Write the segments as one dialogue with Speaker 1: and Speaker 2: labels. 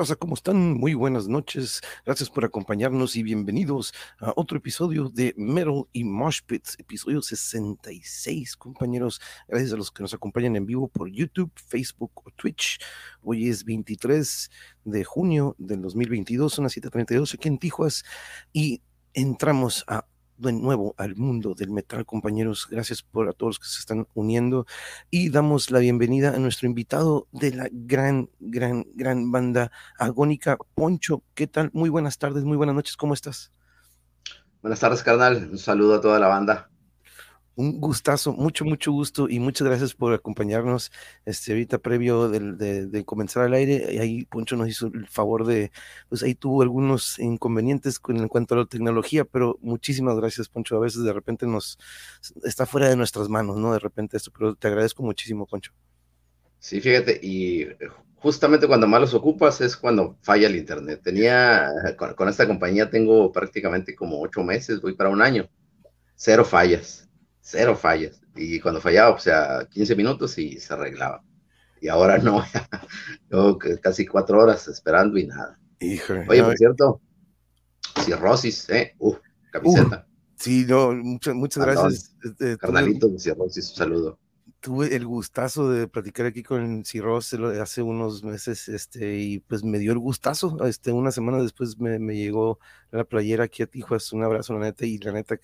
Speaker 1: ¿Cómo están? Muy buenas noches. Gracias por acompañarnos y bienvenidos a otro episodio de Metal y Mosh Pits, episodio 66, compañeros. Gracias a los que nos acompañan en vivo por YouTube, Facebook o Twitch. Hoy es 23 de junio del 2022, son las 7:32 aquí en Tijuas y entramos a de nuevo al mundo del metal, compañeros. Gracias por a todos los que se están uniendo y damos la bienvenida a nuestro invitado de la gran, gran, gran banda agónica, Poncho. ¿Qué tal? Muy buenas tardes, muy buenas noches, ¿cómo estás?
Speaker 2: Buenas tardes, carnal. Un saludo a toda la banda
Speaker 1: un gustazo, mucho, mucho gusto y muchas gracias por acompañarnos este, ahorita previo de, comenzar al aire. Ahí Poncho nos hizo el favor de, pues ahí tuvo algunos inconvenientes con, en cuanto a la tecnología, pero muchísimas gracias, Poncho. A veces de repente nos está fuera de nuestras manos, ¿no? De repente esto, pero te agradezco muchísimo, Poncho.
Speaker 2: Sí, fíjate, y justamente cuando más los ocupas es cuando falla el internet. Tenía, con, con esta compañía tengo prácticamente como ocho meses, voy para un año, cero fallas cero fallas. Y cuando fallaba, o sea, 15 minutos y se arreglaba. Y ahora no, yo casi cuatro horas esperando y nada. Oye, por cierto, cirrosis, ¿eh? Uh, camiseta.
Speaker 1: sí, no, muchas, muchas gracias.
Speaker 2: Este, Carnalito de cirrosis, un saludo.
Speaker 1: Tuve el gustazo de platicar aquí con Cirrosis hace unos meses, este, y pues me dio el gustazo. Este, una semana después me, me llegó la playera aquí a Tijuas, un abrazo, la neta, y la neta,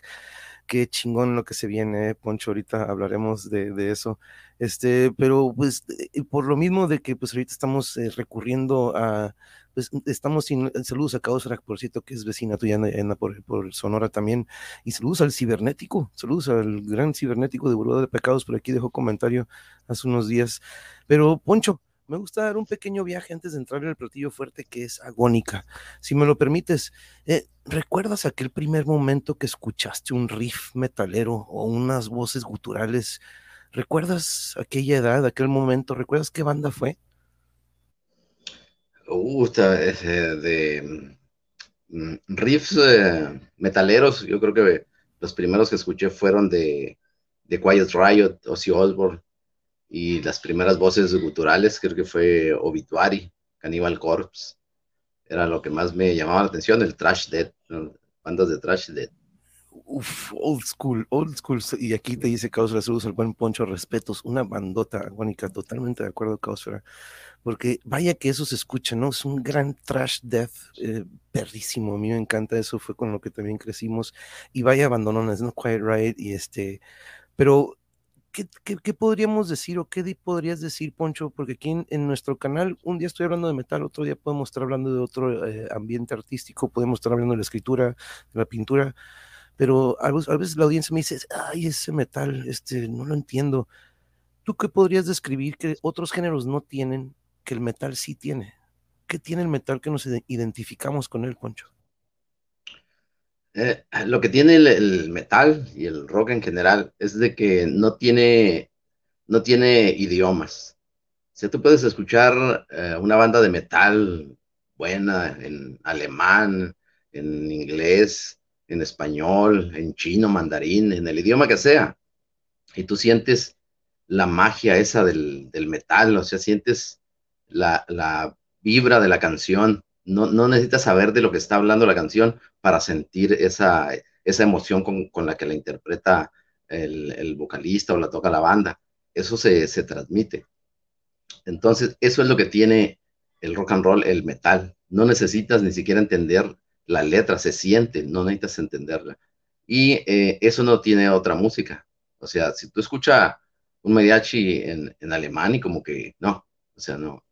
Speaker 1: qué chingón lo que se viene, Poncho, ahorita hablaremos de, eso. Este, pero pues eh, por lo mismo de que pues ahorita estamos eh, recurriendo a, pues estamos sin saludos a por cierto, que es vecina tuya en, por, por, Sonora también, y saludos al cibernético, saludos al gran cibernético de Burbuja de Pecados, por aquí dejó comentario hace unos días. Pero Poncho, me gusta dar un pequeño viaje antes de entrar en el platillo fuerte que es agónica. Si me lo permites, eh, ¿recuerdas aquel primer momento que escuchaste un riff metalero o unas voces guturales? ¿Recuerdas aquella edad, aquel momento? ¿Recuerdas qué banda fue?
Speaker 2: Uh, de mm, riffs eh, metaleros, yo creo que los primeros que escuché fueron de, de Quiet Riot, Ozzy Osbourne, y las primeras voces guturales creo que fue Obituary, Cannibal Corpse, era lo que más me llamaba la atención, el Trash Dead, bandas de Trash Dead.
Speaker 1: Uf, old school, old school. Y aquí te dice Caosfera, saludos al buen Poncho, respetos, una bandota agónica, totalmente de acuerdo, Caosfera. Porque vaya que eso se escucha, ¿no? Es un gran trash death, eh, perrísimo. A mí me encanta eso, fue con lo que también crecimos. Y vaya abandonones, ¿no? Quiet Right, y este. Pero ¿qué, podríamos decir o qué podrías decir, Poncho? Porque aquí en, nuestro canal, un día estoy hablando de metal, otro día podemos estar hablando de otro eh, ambiente artístico, podemos estar hablando de la escritura, de la pintura, pero a veces, la audiencia me dice, ay, ese metal, este, no lo entiendo. ¿Tú qué podrías describir que otros géneros no tienen, que el metal sí tiene? ¿Qué tiene el metal que nos identificamos con él, Poncho?
Speaker 2: Eh, lo que tiene el, metal y el rock en general es de que no tiene, no tiene idiomas. O sea, tú puedes escuchar eh, una banda de metal buena en alemán, en inglés, en español, en chino, mandarín, en el idioma que sea, y tú sientes la magia esa del, metal, o sea, sientes la, la vibra de la canción, no, necesitas saber de lo que está hablando la canción para sentir esa, esa emoción con, la que la interpreta el, vocalista o la toca la banda. Eso se, transmite. Entonces, eso es lo que tiene el rock and roll, el metal. No necesitas ni siquiera entender la letra, se siente, no necesitas entenderla. Y eh, eso no tiene otra música. O sea, si tú escuchas un mariachi en, en alemán y como que no, o sea, no,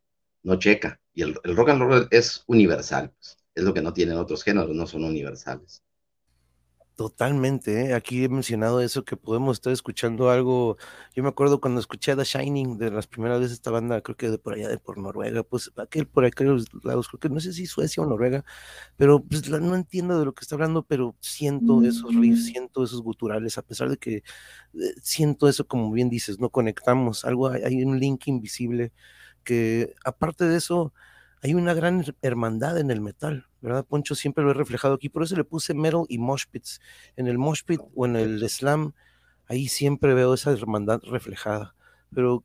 Speaker 2: no checa. Y el, rock and roll es universal, pues. es lo que no tienen otros géneros, no son universales.
Speaker 1: Totalmente, ¿eh? aquí he mencionado eso, que podemos estar escuchando algo. Yo me acuerdo cuando escuché The Shining de las primeras veces esta banda, creo que de por allá de por Noruega, pues aquel por aquellos lados, creo que no sé si Suecia o Noruega, pero pues no entiendo de lo que está hablando, pero siento esos riffs, siento esos guturales, a pesar de que eh, siento eso, como bien dices, no conectamos, algo hay un link invisible que aparte de eso, hay una gran hermandad en el metal, ¿verdad? Poncho siempre lo he reflejado aquí, por eso le puse metal y mosh pits. En el mosh pit o en el slam, ahí siempre veo esa hermandad reflejada. Pero,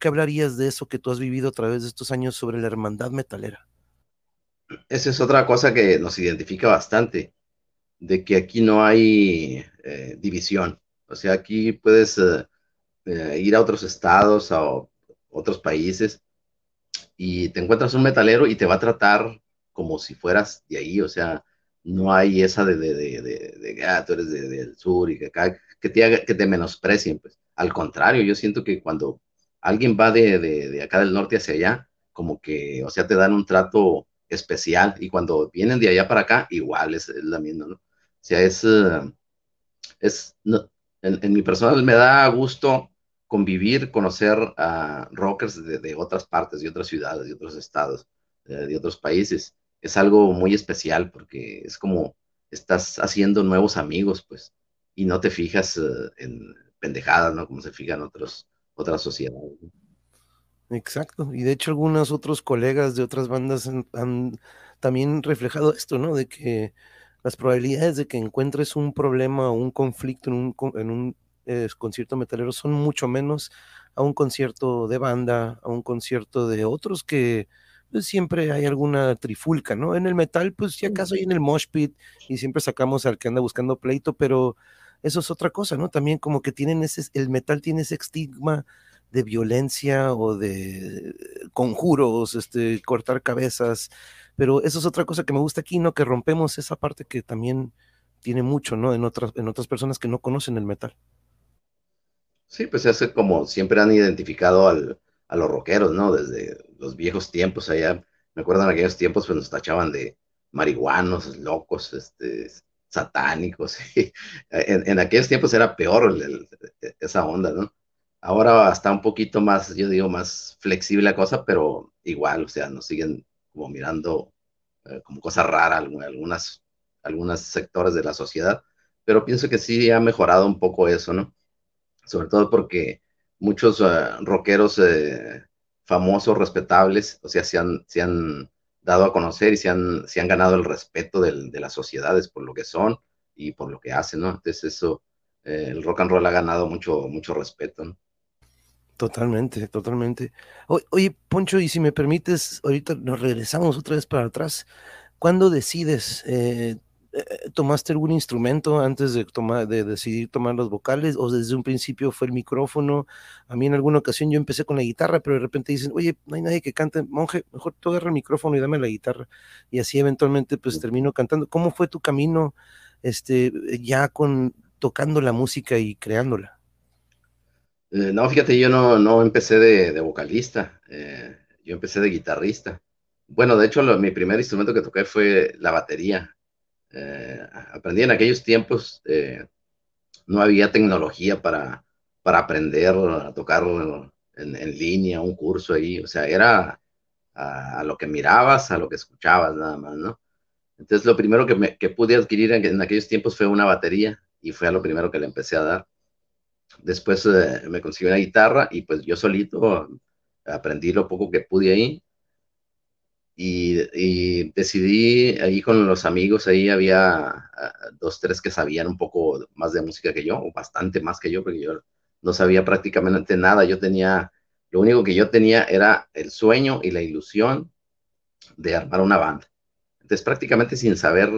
Speaker 1: ¿qué hablarías de eso que tú has vivido a través de estos años sobre la hermandad metalera?
Speaker 2: esa es otra cosa que nos identifica bastante, de que aquí no hay eh, división. O sea, aquí puedes eh, eh, ir a otros estados, a otros países, y te encuentras un metalero y te va a tratar como si fueras de ahí, o sea, no hay esa de, de, de, de, ah, tú eres del sur y que, que, te, que te menosprecien, pues. Al contrario, yo siento que cuando alguien va de, acá del norte hacia allá, como que, o sea, te dan un trato especial y cuando vienen de allá para acá, igual es, la misma, ¿no? O sea, es, eh, es en, mi personal me da gusto convivir, conocer a rockers de, otras partes, de otras ciudades, de otros estados, eh, de otros países. Es algo muy especial porque es como estás haciendo nuevos amigos, pues, y no te fijas eh, en pendejadas, ¿no? Como se fijan otros, otras sociedades.
Speaker 1: Exacto, y de hecho algunos otros colegas de otras bandas han, también reflejado esto, ¿no? De que las probabilidades de que encuentres un problema o un conflicto en un, en un eh, concierto metalero son mucho menos a un concierto de banda, a un concierto de otros que pues, siempre hay alguna trifulca, ¿no? En el metal, pues si acaso hay en el mosh pit y siempre sacamos al que anda buscando pleito, pero eso es otra cosa, ¿no? También como que tienen ese, el metal tiene ese estigma de violencia o de conjuros, este, cortar cabezas, pero eso es otra cosa que me gusta aquí, ¿no? Que rompemos esa parte que también tiene mucho, ¿no? En otras, en otras personas que no conocen el metal.
Speaker 2: Sí, pues es como siempre han identificado al, a los rockeros, ¿no? Desde los viejos tiempos allá, me acuerdo en aquellos tiempos pues nos tachaban de marihuanos, locos, este, satánicos. en, en, aquellos tiempos era peor esa onda, ¿no? Ahora está un poquito más, yo digo, más flexible la cosa, pero igual, o sea, nos siguen como mirando eh, como cosa rara algunas, algunos sectores de la sociedad, pero pienso que sí ha mejorado un poco eso, ¿no? Sobre todo porque muchos uh, rockeros eh, famosos, respetables, o sea, se han, se han dado a conocer y se han, se han ganado el respeto de las sociedades por lo que son y por lo que hacen, ¿no? Entonces eso, eh, el rock and roll ha ganado mucho, mucho respeto, ¿no?
Speaker 1: Totalmente, totalmente. oye, Poncho, y si me permites, ahorita nos regresamos otra vez para atrás. ¿Cuándo decides? Eh, ¿Tomaste algún instrumento antes de, tomar, de decidir tomar los vocales o desde un principio fue el micrófono? A mí en alguna ocasión yo empecé con la guitarra, pero de repente dicen, oye, no hay nadie que cante, monje, mejor tú agarra el micrófono y dame la guitarra. Y así eventualmente pues termino cantando. ¿Cómo fue tu camino este, ya con tocando la música y creándola?
Speaker 2: Eh, no, fíjate, yo no, no empecé de, vocalista, eh, yo empecé de guitarrista. Bueno, de hecho, mi primer instrumento que toqué fue la batería. Eh, aprendí en aquellos tiempos, no había tecnología para, para aprender a tocar en, línea, un curso ahí, o sea, era a, lo que mirabas, a lo que escuchabas nada más, ¿no? Entonces, lo primero que, pude adquirir en, aquellos tiempos fue una batería y fue a lo primero que le empecé a dar. Después eh, me conseguí una guitarra y pues yo solito aprendí lo poco que pude ahí. Y, decidí ahí con los amigos, ahí había ah, dos, tres que sabían un poco más de música que yo, o bastante más que yo, porque yo no sabía prácticamente nada. Yo tenía, lo único que yo tenía era el sueño y la ilusión de armar una banda. Entonces prácticamente sin saber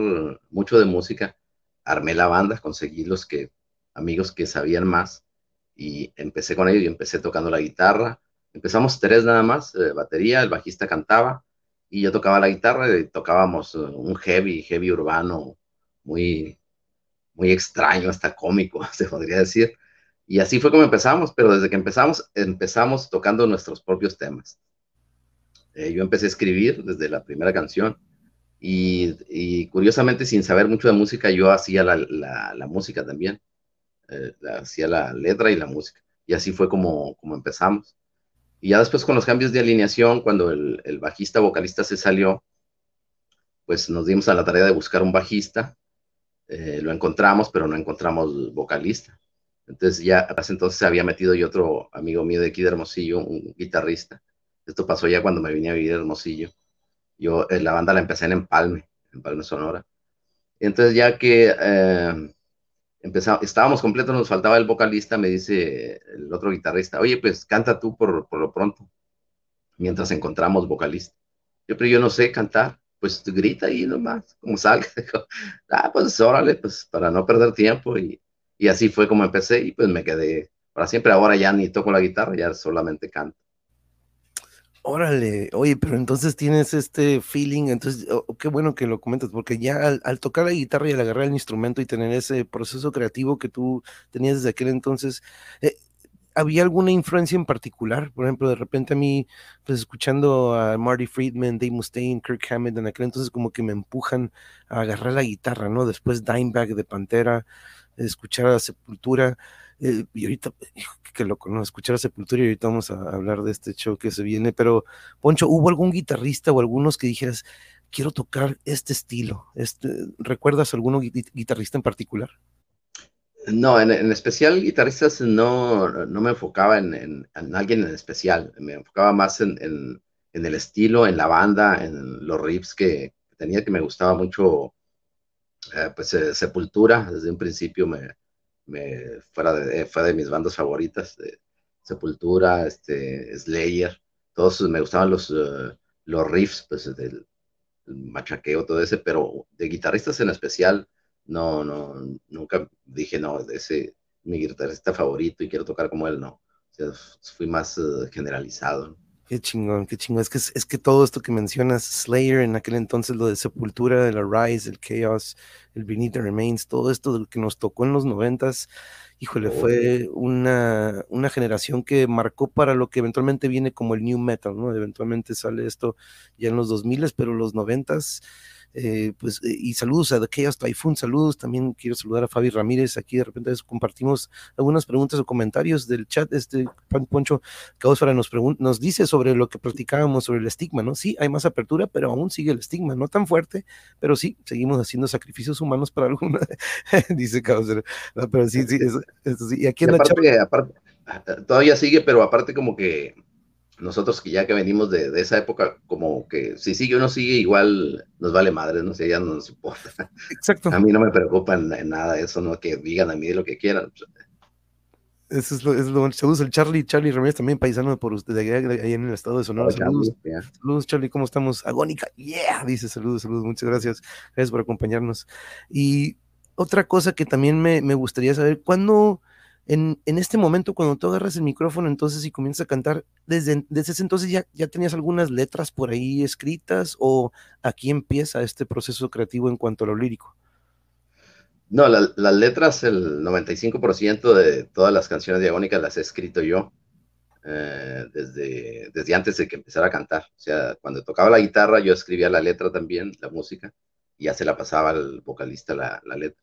Speaker 2: mucho de música, armé la banda, conseguí los que, amigos que sabían más y empecé con ellos y empecé tocando la guitarra. Empezamos tres nada más, eh, batería, el bajista cantaba y yo tocaba la guitarra y tocábamos eh, un heavy, heavy urbano muy, muy extraño, hasta cómico, se podría decir. Y así fue como empezamos, pero desde que empezamos, empezamos tocando nuestros propios temas. Eh, yo empecé a escribir desde la primera canción y, curiosamente sin saber mucho de música, yo hacía la, música también. Eh, hacía la letra y la música. Y así fue como, como empezamos. Y ya después con los cambios de alineación, cuando el, bajista vocalista se salió, pues nos dimos a la tarea de buscar un bajista. Eh, lo encontramos, pero no encontramos vocalista. Entonces ya hace entonces se había metido y otro amigo mío de aquí de Hermosillo, un guitarrista. Esto pasó ya cuando me vine a vivir a Hermosillo. Yo eh, la banda la empecé en Empalme, Empalme Sonora. Entonces ya que empezamos, estábamos completos, nos faltaba el vocalista, me dice el otro guitarrista, oye, pues canta tú por, por lo pronto, mientras encontramos vocalista. Yo, pero yo no sé cantar. pues grita ahí nomás, como salga. ah, pues órale, pues para no perder tiempo. Y, y así fue como empecé y pues me quedé para siempre. Ahora ya ni toco la guitarra, ya solamente canto.
Speaker 1: Órale, oye, pero entonces tienes este feeling, entonces, oh, qué bueno que lo comentas, porque ya al, tocar la guitarra y al agarrar el instrumento y tener ese proceso creativo que tú tenías desde aquel entonces, eh, ¿había alguna influencia en particular? Por ejemplo, de repente a mí, pues escuchando a Marty Friedman, Dave Mustaine, Kirk Hammett en aquel entonces, como que me empujan a agarrar la guitarra, ¿no? Después Dimebag de Pantera, escuchar a Sepultura, eh, y ahorita, que lo conozco, escuchar a Sepultura y ahorita vamos a hablar de este show que se viene, pero Poncho, ¿hubo algún guitarrista o algunos que dijeras, quiero tocar este estilo? Este, ¿Recuerdas algún guitarrista en particular?
Speaker 2: No, en, especial guitarristas no, no me enfocaba en, alguien en especial, me enfocaba más en, el estilo, en la banda, en los riffs que tenía, que me gustaba mucho, eh, pues eh, Sepultura, desde un principio me, me fuera de, fue de mis bandas favoritas, de Sepultura, este, Slayer, todos me gustaban los, eh, los riffs, pues del machaqueo, todo ese, pero de guitarristas en especial, no, no, nunca dije, no, ese mi guitarrista favorito y quiero tocar como él, no. fui más eh, generalizado.
Speaker 1: Qué chingón, qué chingón. Es que, es que todo esto que mencionas, Slayer en aquel entonces, lo de Sepultura, el Arise, el Chaos, el Beneath the Remains, todo esto que nos tocó en los noventas, híjole, fue una, una generación que marcó para lo que eventualmente viene como el New Metal, ¿no? Eventualmente sale esto ya en los 2000, pero los noventas eh, pues, eh, y saludos a The Chaos Typhoon, saludos, también quiero saludar a Fabi Ramírez, aquí de repente compartimos algunas preguntas o comentarios del chat, este Poncho Caosfara nos, nos dice sobre lo que platicábamos sobre el estigma, ¿no? Sí, hay más apertura, pero aún sigue el estigma, no tan fuerte, pero sí, seguimos haciendo sacrificios humanos para alguna, dice Caosfara, pero sí, sí, eso, sí, y aquí en
Speaker 2: aparte, todavía sigue, pero aparte como que nosotros que ya que venimos de, esa época, como que si sigue o no sigue, igual nos vale madre, no sé, ya no nos importa. Exacto. A mí no me preocupa en, nada eso, ¿no? Que digan a mí lo que quieran.
Speaker 1: Eso es lo, es lo Saludos al Charlie, Charlie Ramírez, también paisano por usted, ahí en el estado de Sonora. saludos, saludos, Charlie, ¿cómo estamos? Agónica, yeah, dice saludos, saludos, muchas gracias. Gracias por acompañarnos. Y otra cosa que también me, me gustaría saber, ¿cuándo en, este momento, cuando tú agarras el micrófono entonces y comienzas a cantar, desde, desde ese entonces ya, ya tenías algunas letras por ahí escritas o aquí empieza este proceso creativo en cuanto a lo lírico?
Speaker 2: No, las letras, el 95% de todas las canciones diagónicas las he escrito yo eh, desde, desde antes de que empezara a cantar. O sea, cuando tocaba la guitarra yo escribía la letra también, la música, y ya se la pasaba al vocalista la, la letra.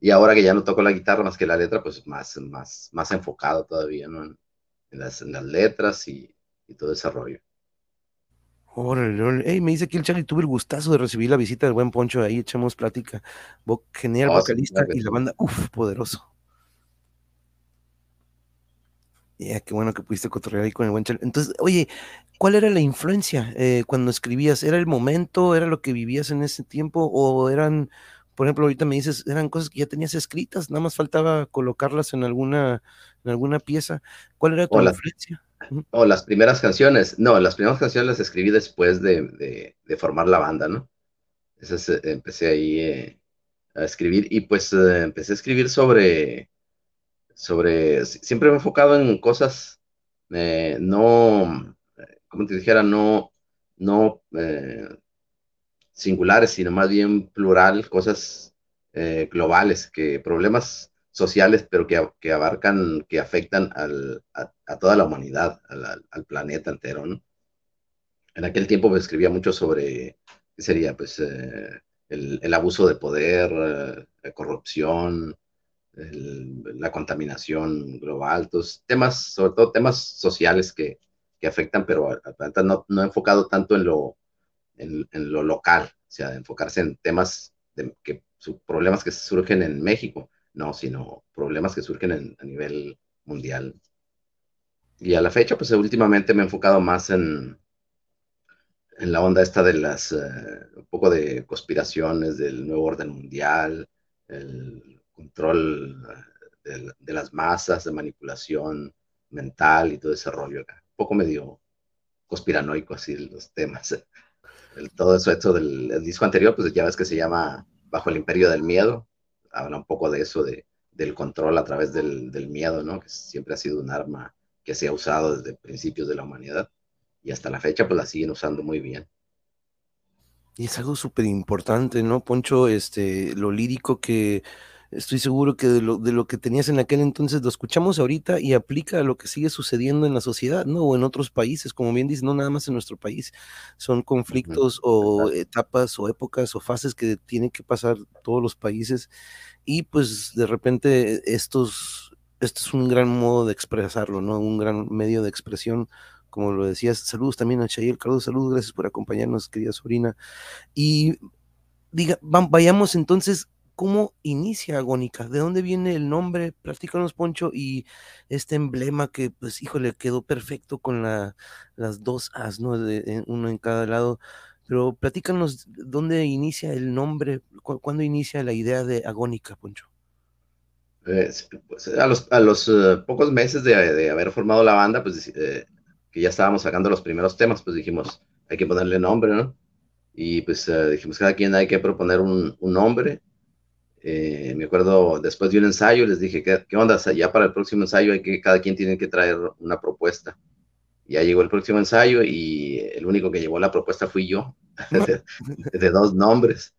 Speaker 2: Y ahora que ya no toco la guitarra más que la letra, pues más, más, más enfocado todavía, ¿no? En, las, en las, letras y, y, todo ese rollo.
Speaker 1: Órale, Hey, me dice aquí el Charlie, tuve el gustazo de recibir la visita del buen Poncho, ahí echamos plática. Genial oh, vocalista y la banda, uff, poderoso. Ya, qué bueno que pudiste cotorrear ahí con el buen Charlie. Entonces, oye, ¿cuál era la influencia eh, cuando escribías? ¿Era el momento? ¿Era lo que vivías en ese tiempo? ¿O eran por ejemplo, ahorita me dices, eran cosas que ya tenías escritas, nada más faltaba colocarlas en alguna, en alguna pieza. ¿Cuál era tu o influencia?
Speaker 2: o las primeras canciones. No, las primeras canciones las escribí después de, formar la banda, ¿no? Esas eh, empecé ahí eh, a escribir y pues eh, empecé a escribir sobre, sobre, siempre me he enfocado en cosas no, como te dijera, no, no singulares, sino más bien plural, cosas eh, globales, que problemas sociales, pero que, abarcan, que afectan a, toda la humanidad, al, planeta entero. En aquel tiempo me escribía mucho sobre, ¿qué sería? Pues eh, el, abuso de poder, eh, la corrupción, la contaminación global, temas, sobre todo temas sociales que, afectan, pero al no, no enfocado tanto en lo, en, lo local, o sea, enfocarse en temas, de, que, problemas que surgen en México, no, sino problemas que surgen a nivel mundial. Y a la fecha, pues últimamente me he enfocado más en, en la onda esta de las, eh, un poco de conspiraciones del nuevo orden mundial, el control eh, de, las masas, de manipulación mental y todo ese rollo. Un poco medio conspiranoico así los temas. Todo eso, esto del disco anterior, pues ya ves que se llama Bajo el Imperio del Miedo, habla un poco de eso, de, del control a través del, del miedo, ¿no? Que siempre ha sido un arma que se ha usado desde principios de la humanidad y hasta la fecha pues la siguen usando muy bien.
Speaker 1: Y es algo súper importante, ¿no, Poncho? Este, lo lírico que estoy seguro que de lo, de lo, que tenías en aquel entonces lo escuchamos ahorita y aplica a lo que sigue sucediendo en la sociedad, ¿no? O en otros países, como bien dices, no nada más en nuestro país. Son conflictos o etapas o épocas o fases que tienen que pasar todos los países y pues de repente estos, esto es un gran modo de expresarlo, ¿no? Un gran medio de expresión como lo decías, saludos también a Chayel Carlos, saludos, gracias por acompañarnos, querida sobrina. Y diga, vayamos entonces, ¿cómo inicia Agónica? ¿De dónde viene el nombre? Platícanos, Poncho, y este emblema que, pues, híjole, quedó perfecto con la, las dos as, ¿no? Uno en cada lado. Pero platícanos, ¿dónde inicia el nombre? ¿Cuándo inicia la idea de Agónica, Poncho?
Speaker 2: Pues, pues, a los, uh, pocos meses de, haber formado la banda, pues eh, que ya estábamos sacando los primeros temas, pues dijimos, hay que ponerle nombre, ¿no? Y pues uh, dijimos, cada quien hay que proponer un nombre. Eh, me acuerdo, después de un ensayo, les dije, ¿qué, ¿qué, onda? Ya para el próximo ensayo hay que, cada quien tiene que traer una propuesta. Ya llegó el próximo ensayo y el único que llevó la propuesta fui yo, de, de, dos nombres.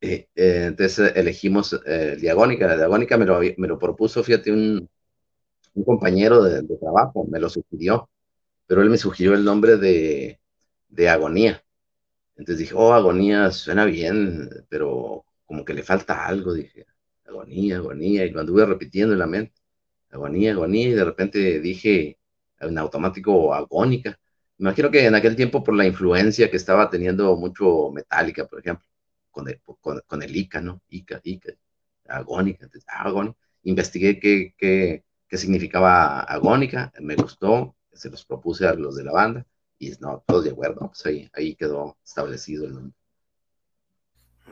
Speaker 2: Eh, eh, entonces elegimos el Diagónica. La Diagónica me lo, me lo propuso, fíjate, un, un compañero de, de, trabajo, me lo sugirió pero él me sugirió el nombre de, de Agonía. Entonces dije, oh, Agonía suena bien, pero como que le falta algo, dije, Agonía, Agonía, y lo anduve repitiendo en la mente, Agonía, Agonía, y de repente dije en automático Agónica. Imagino que en aquel tiempo por la influencia que estaba teniendo mucho Metallica, por ejemplo, con el, con, con el Ica, ¿no? Ica, Ica, Agónica, entonces, Agónica. Investigué qué, qué, qué significaba Agónica, me gustó, se los propuse a los de la banda y no, todos de acuerdo, pues ahí, ahí quedó establecido el nombre.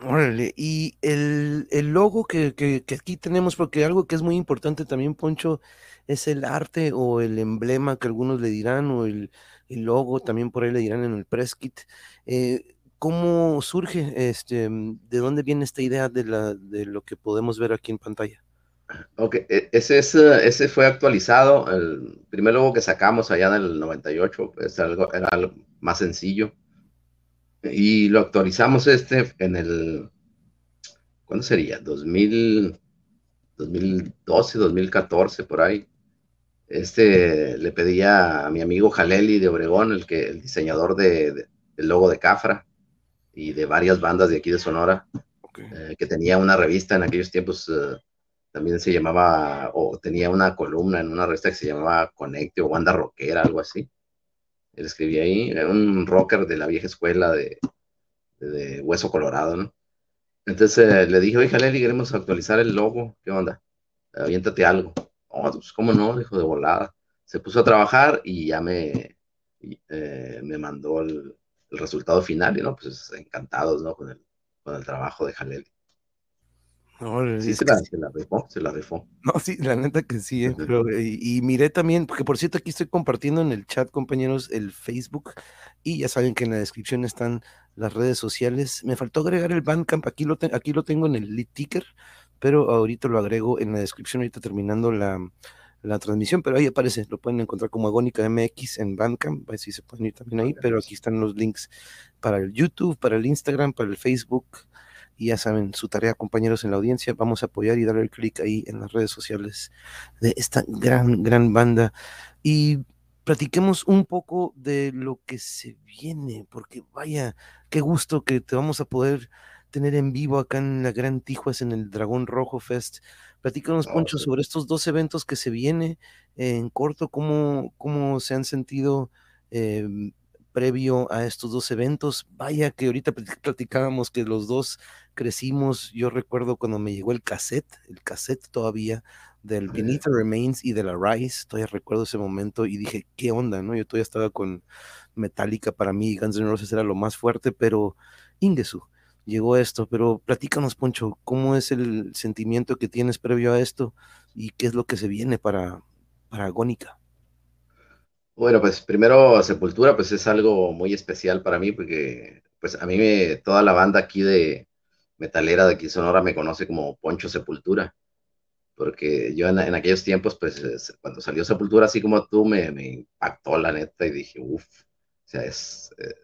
Speaker 1: Órale, y el, el logo que, que, aquí tenemos, porque algo que es muy importante también, Poncho, es el arte o el emblema que algunos le dirán, o el, el logo también por ahí le dirán en el press kit. Eh, ¿Cómo surge, este, de dónde viene esta idea de, la, de lo que podemos ver aquí en pantalla?
Speaker 2: Ok, e, ese, es, ese fue actualizado, el primer logo que sacamos allá en el 98, pues algo, era algo más sencillo. Y lo actualizamos este en el, ¿cuándo sería? 2000, 2012, 2014, por ahí. Este le pedía a mi amigo Jaleli de Obregón, el, que, el diseñador de, de, del logo de Cafra y de varias bandas de aquí de Sonora, okay. eh, que tenía una revista en aquellos tiempos. Eh, también se llamaba, o tenía una columna en una revista que se llamaba Conecte o Banda Rockera, algo así. Él escribía ahí, era un rocker de la vieja escuela de, Hueso Colorado, ¿no? Entonces eh, le dije, oye, Leli, queremos actualizar el logo, ¿qué onda? Aviéntate algo. Oh, pues, ¿cómo no? Dijo de volada. Se puso a trabajar y ya me, eh, me mandó el, el, resultado final, y no, pues encantados, ¿no? Con el, con el trabajo de Jaleli.
Speaker 1: No,
Speaker 2: sí, se la, se la, rifó, se la rifó.
Speaker 1: No, sí, la neta que sí, eh, pero, y, y, miré también, porque por cierto aquí estoy compartiendo en el chat, compañeros, el Facebook, y ya saben que en la descripción están las redes sociales. Me faltó agregar el Bandcamp, aquí lo, aquí lo tengo en el lead ticker, pero ahorita lo agrego en la descripción, ahorita terminando la, la transmisión, pero ahí aparece, lo pueden encontrar como Agónica MX en Bandcamp, así se pueden ir también ahí, pero aquí están los links para el YouTube, para el Instagram, para el Facebook, y ya saben, su tarea, compañeros en la audiencia, vamos a apoyar y darle el clic ahí en las redes sociales de esta gran, gran banda. Y platiquemos un poco de lo que se viene, porque vaya, qué gusto que te vamos a poder tener en vivo acá en la Gran Tijuas, en el Dragón Rojo Fest. Platícanos, Poncho, sobre estos dos eventos que se viene en corto, cómo, cómo se han sentido eh, previo a estos dos eventos. Vaya que ahorita platicábamos que los dos crecimos. Yo recuerdo cuando me llegó el cassette, el cassette todavía del Beneath the Remains y de la Rise. Todavía recuerdo ese momento y dije, ¿qué onda? no Yo todavía estaba con Metallica. Para mí, Guns N' Roses era lo más fuerte, pero Ingesu llegó esto. Pero platícanos, Poncho, ¿cómo es el sentimiento que tienes previo a esto y qué es lo que se viene para, para Agónica?
Speaker 2: Bueno, pues primero Sepultura, pues es algo muy especial para mí porque pues a mí toda la banda aquí de metalera de aquí Sonora me conoce como Poncho Sepultura, porque yo en, aquellos tiempos, pues cuando salió Sepultura, así como tú, me, me impactó la neta y dije, uff, o sea, es, eh,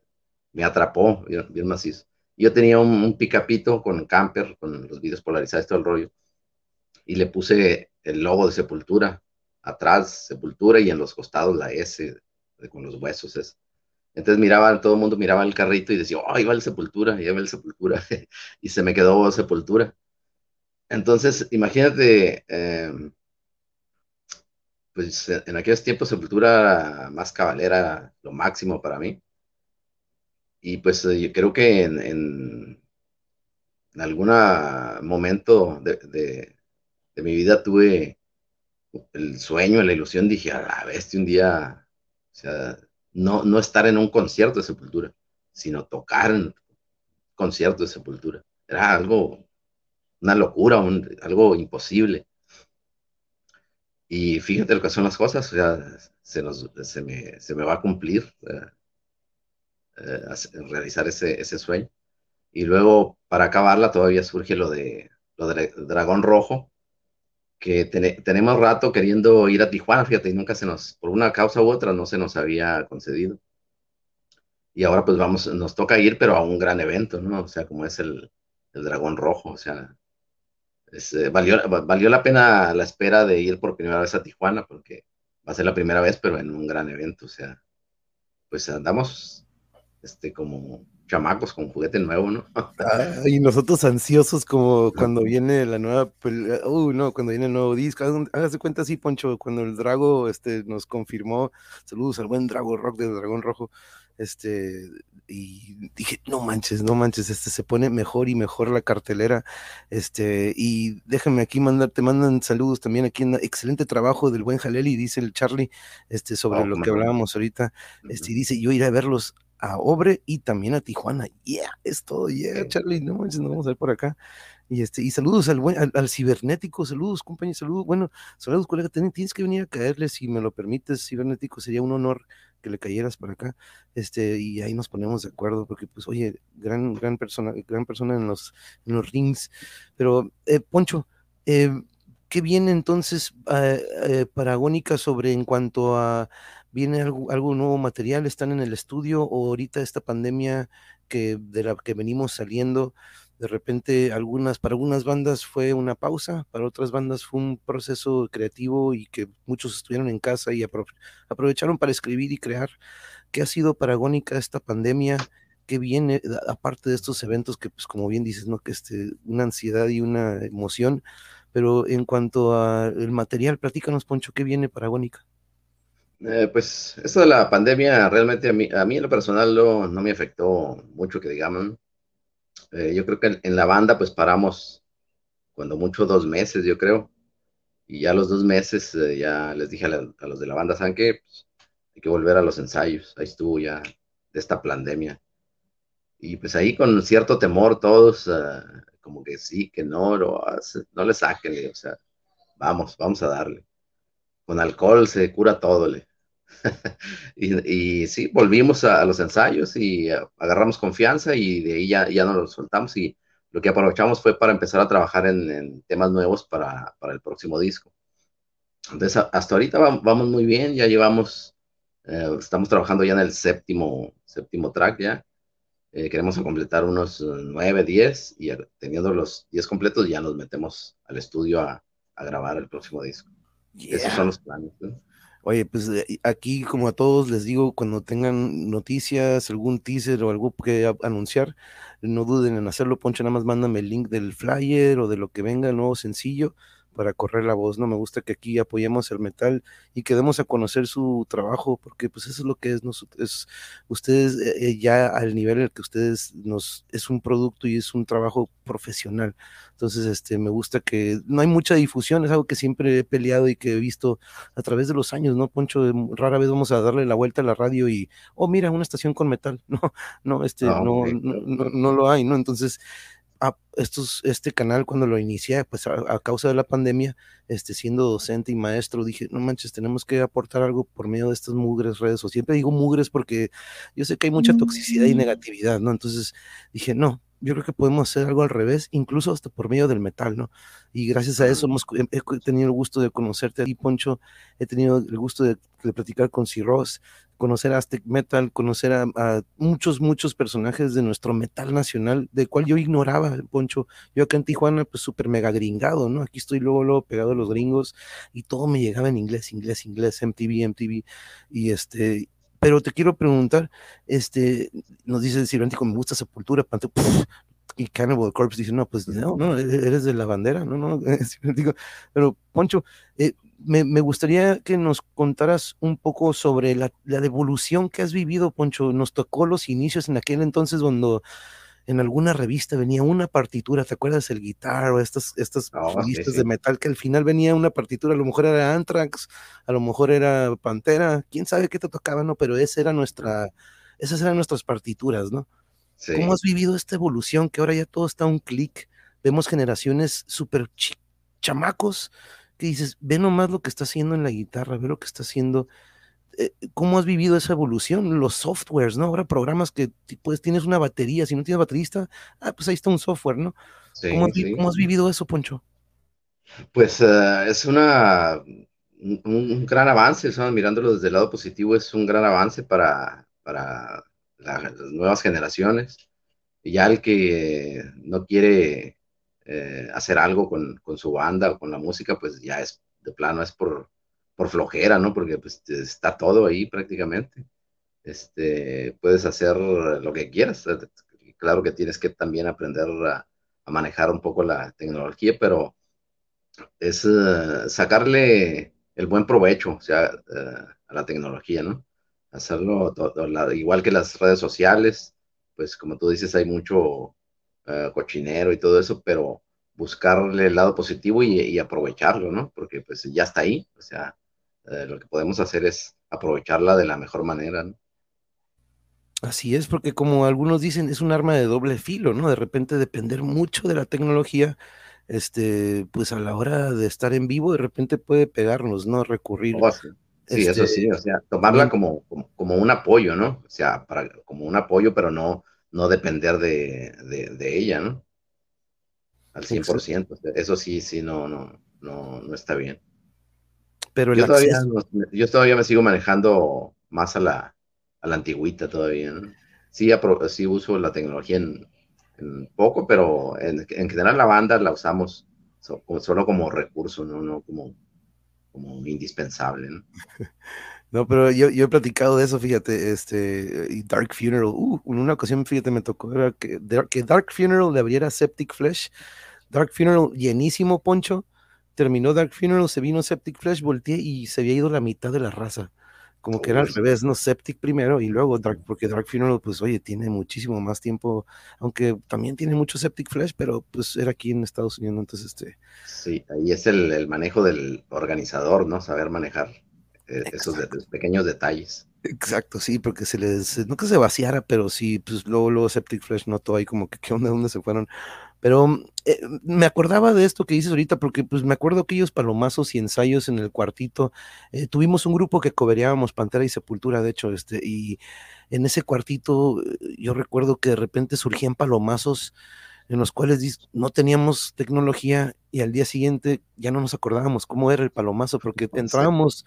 Speaker 2: me atrapó bien, bien, macizo. Yo tenía un, un picapito con camper, con los vídeos polarizados, todo el rollo, y le puse el logo de Sepultura, atrás Sepultura y en los costados la S con los huesos. Es. Entonces miraba, todo el mundo miraba el carrito y decía, oh, ahí va el Sepultura, ahí va el Sepultura, y se me quedó Sepultura. Entonces, imagínate, em, pues en aquellos tiempos Sepultura más cabalera, lo máximo para mí. Y pues yo creo que en, en, algún momento de, de mi vida tuve el sueño, la ilusión, dije, a la vez un día, o sea, no, no estar en un concierto de sepultura, sino tocar en un concierto de sepultura. Era algo, una locura, algo imposible. Y fíjate lo que son las cosas, o sea, se, me, se me va a cumplir eh, eh, realizar ese, ese sueño. Y luego, para acabarla, todavía surge lo de, lo de Dragón Rojo, que tenemos rato queriendo ir a Tijuana, fíjate, y nunca se nos, por una causa u otra, no se nos había concedido. Y ahora pues vamos, nos toca ir, pero a un gran evento, ¿no? O sea, como es el, el Dragón Rojo, o sea, eh, valió, valió la pena la espera de ir por primera vez a Tijuana, porque va a ser la primera vez, pero en un gran evento, o sea, pues andamos, este, como chamacos con juguete nuevo, ¿no?
Speaker 1: y nosotros ansiosos como cuando viene la nueva, uh, no, cuando viene el nuevo disco, hágase cuenta así, Poncho, cuando el Drago este, nos confirmó, saludos al buen Drago Rock del Dragón Rojo, este, y dije, no manches, no manches, este se pone mejor y mejor la cartelera, este, y déjame aquí mandar, te mandan saludos también aquí, en excelente trabajo del buen Jaleli, dice el Charlie, este, sobre oh, lo que hablábamos ahorita, este, y dice, yo iré a verlos a Obre y también a Tijuana. Yeah, es todo, yeah, Charlie, no manches, nos vamos a ver por acá. Y, este, y saludos al, buen, al, cibernético, saludos, compañero, saludos. Bueno, saludos, colega, tienes que venir a caerle si me lo permites, cibernético, sería un honor que le cayeras para acá, este, y ahí nos ponemos de acuerdo, porque pues, oye, gran, gran persona, gran persona en los, en los rings. Pero, eh, Poncho, eh, ¿qué viene entonces eh, eh Paragónica sobre en cuanto a viene algo, nuevo material, están en el estudio o ahorita esta pandemia que de la que venimos saliendo, de repente algunas, para algunas bandas fue una pausa, para otras bandas fue un proceso creativo y que muchos estuvieron en casa y aprovecharon para escribir y crear. ¿Qué ha sido Paragónica esta pandemia? ¿Qué viene, aparte de estos eventos que, pues como bien dices, ¿no? que este, una ansiedad y una emoción, pero en cuanto al material, platícanos, Poncho, ¿qué viene Paragónica?
Speaker 2: Eh, pues eso de la pandemia realmente a mí, a mí en lo personal no, no me afectó mucho que digamos. Eh, yo creo que en, la banda pues paramos cuando mucho dos meses, yo creo. Y ya los dos meses eh, ya les dije a, los de la banda, ¿saben qué? Pues, hay que volver a los ensayos. Ahí estuvo ya de esta pandemia. Y pues ahí con cierto temor todos, como que sí, que no, no, no le saquen, o sea, vamos, vamos a darle. Con alcohol se cura todo, le. y, sí, volvimos a, los ensayos y agarramos confianza y de ahí ya, ya no lo soltamos y lo que aprovechamos fue para empezar a trabajar en, temas nuevos para, para, el próximo disco. Entonces, hasta ahorita vamos muy bien, ya llevamos, eh, estamos trabajando ya en el séptimo, séptimo track ya. Eh, queremos completar unos nueve, diez y teniendo los diez completos ya nos metemos al estudio a, a grabar el próximo disco. Esos son los planes.
Speaker 1: Oye, pues eh, aquí como a todos les digo, cuando tengan noticias, algún teaser o algo que anunciar, no duden en hacerlo, Poncho, nada más mándame el link del flyer o de lo que venga, el nuevo sencillo, para correr la voz, ¿no? Me gusta que aquí apoyemos el metal y que demos a conocer su trabajo, porque pues eso es lo que es, es ustedes eh, eh, ya al nivel en el que ustedes nos, es un producto y es un trabajo profesional. Entonces, este, me gusta que no hay mucha difusión, es algo que siempre he peleado y que he visto a través de los años, ¿no, Poncho? Rara vez vamos a darle la vuelta a la radio y, oh, mira, una estación con metal, no, no, este, no, no, no, no lo hay, ¿no? Entonces, estos, este canal cuando lo inicié, pues a, causa de la pandemia, este, siendo docente y maestro, dije, no manches, tenemos que aportar algo por medio de estas mugres redes sociales. Siempre digo mugres porque yo sé que hay mucha toxicidad y mm. negatividad, ¿no? Entonces dije, no, yo creo que podemos hacer algo al revés, incluso hasta por medio del metal, ¿no? Y gracias a eso hemos he tenido el gusto de conocerte a ti, Poncho, he tenido el gusto de, platicar con Ross, conocer a Aztec Metal, conocer a, muchos, muchos personajes de nuestro metal nacional, del cual yo ignoraba, Poncho. Yo acá en Tijuana, pues súper mega gringado, ¿no? Aquí estoy luego, luego pegado a los gringos y todo me llegaba en inglés, inglés, inglés, MTV, MTV. Y este, pero te quiero preguntar, este, nos dice el Cibernético, me gusta Sepultura, y Cannibal Corpse dice, no, pues no, no, eres de la bandera, no, no, pero Poncho, eh, me, me, gustaría que nos contaras un poco sobre la, la, devolución que has vivido, Poncho, nos tocó los inicios en aquel entonces cuando en alguna revista venía una partitura, ¿te acuerdas? El guitar o estas, estas oh, revistas de metal que al final venía una partitura, a lo mejor era Anthrax, a lo mejor era Pantera, quién sabe qué te tocaba, ¿no? Pero esa era nuestra, esas eran nuestras partituras, ¿no? ¿Cómo has vivido esta evolución que ahora ya todo está a un clic? Vemos generaciones súper chamacos que dices, ve nomás lo que está haciendo en la guitarra, ve lo que está haciendo eh, ¿cómo has vivido esa evolución? Los softwares, ¿no? Ahora programas que pues tienes una batería, si no tienes baterista, ah, pues ahí está un software, ¿no? ¿Cómo, has, vivido eso, Poncho?
Speaker 2: Pues eh, es una un, gran avance, mirándolo desde el lado positivo, es un gran avance para, para las nuevas generaciones. Y ya el que no quiere eh, hacer algo con, con, su banda o con la música, pues ya es de plano, es por, por flojera, ¿no? Porque pues está todo ahí prácticamente. Este, puedes hacer lo que quieras. Claro que tienes que también aprender a, manejar un poco la tecnología, pero es eh, sacarle el buen provecho, o sea, eh, a la tecnología, ¿no? Hacerlo igual que las redes sociales, pues como tú dices, hay mucho eh, cochinero y todo eso, pero buscarle el lado positivo y, y, aprovecharlo, ¿no? Porque pues ya está ahí, o sea, eh, lo que podemos hacer es aprovecharla de la mejor manera. ¿no?
Speaker 1: Así es, porque como algunos dicen, es un arma de doble filo, ¿no? De repente depender mucho de la tecnología, este, pues a la hora de estar en vivo, de repente puede pegarnos, ¿no? Recurrir.
Speaker 2: Oh, sí, eso sí, o sea, tomarla como, como, un apoyo, ¿no? O sea, para, como un apoyo, pero no, no depender de, de, ella, ¿no? Al 100%. Eso sí, sí, no, no, no, no está bien. Pero yo, todavía, yo todavía me sigo manejando más a la, a la antigüita todavía. Sí, sí uso la tecnología en, poco, pero en, general la banda la usamos solo como recurso, no, no como, como indispensable. ¿no?
Speaker 1: No, pero yo, yo, he platicado de eso, fíjate, este, y Dark Funeral, uh, en una ocasión, fíjate, me tocó que, que Dark Funeral le abriera Septic Flesh, Dark Funeral llenísimo, Poncho, terminó Dark Funeral, se vino Septic Flesh, volteé y se había ido la mitad de la raza. Como que era al revés, ¿no? Septic primero y luego Dark, porque Dark Funeral, pues oye, tiene muchísimo más tiempo, aunque también tiene mucho Septic Flesh, pero pues era aquí en Estados Unidos, entonces este.
Speaker 2: Sí, ahí es el, manejo del organizador, ¿no? Saber manejar eh, esos pequeños detalles.
Speaker 1: Exacto, sí, porque se les, no que se vaciara, pero sí, pues luego, luego Septic Flesh notó ahí como que qué onda, dónde se fueron. Pero eh, me acordaba de esto que dices ahorita, porque pues me acuerdo aquellos palomazos y ensayos en el cuartito. Eh, tuvimos un grupo que cobereábamos Pantera y Sepultura, de hecho, este, y en ese cuartito yo recuerdo que de repente surgían palomazos en los cuales no teníamos tecnología y al día siguiente ya no nos acordábamos cómo era el palomazo, porque entrábamos,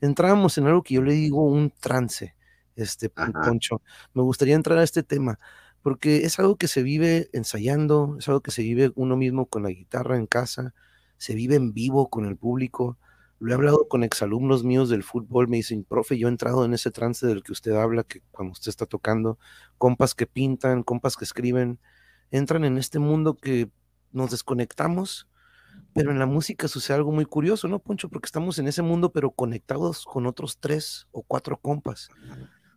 Speaker 1: entrábamos en algo que yo le digo un trance, este Poncho. Me gustaría entrar a este tema porque es algo que se vive ensayando, es algo que se vive uno mismo con la guitarra en casa, se vive en vivo con el público. Lo he hablado con exalumnos míos del fútbol, me dicen, profe, yo he entrado en ese trance del que usted habla, que cuando usted está tocando, compas que pintan, compas que escriben, entran en este mundo que nos desconectamos, pero en la música sucede algo muy curioso, ¿no, Poncho? Porque estamos en ese mundo, pero conectados con otros tres o cuatro compas.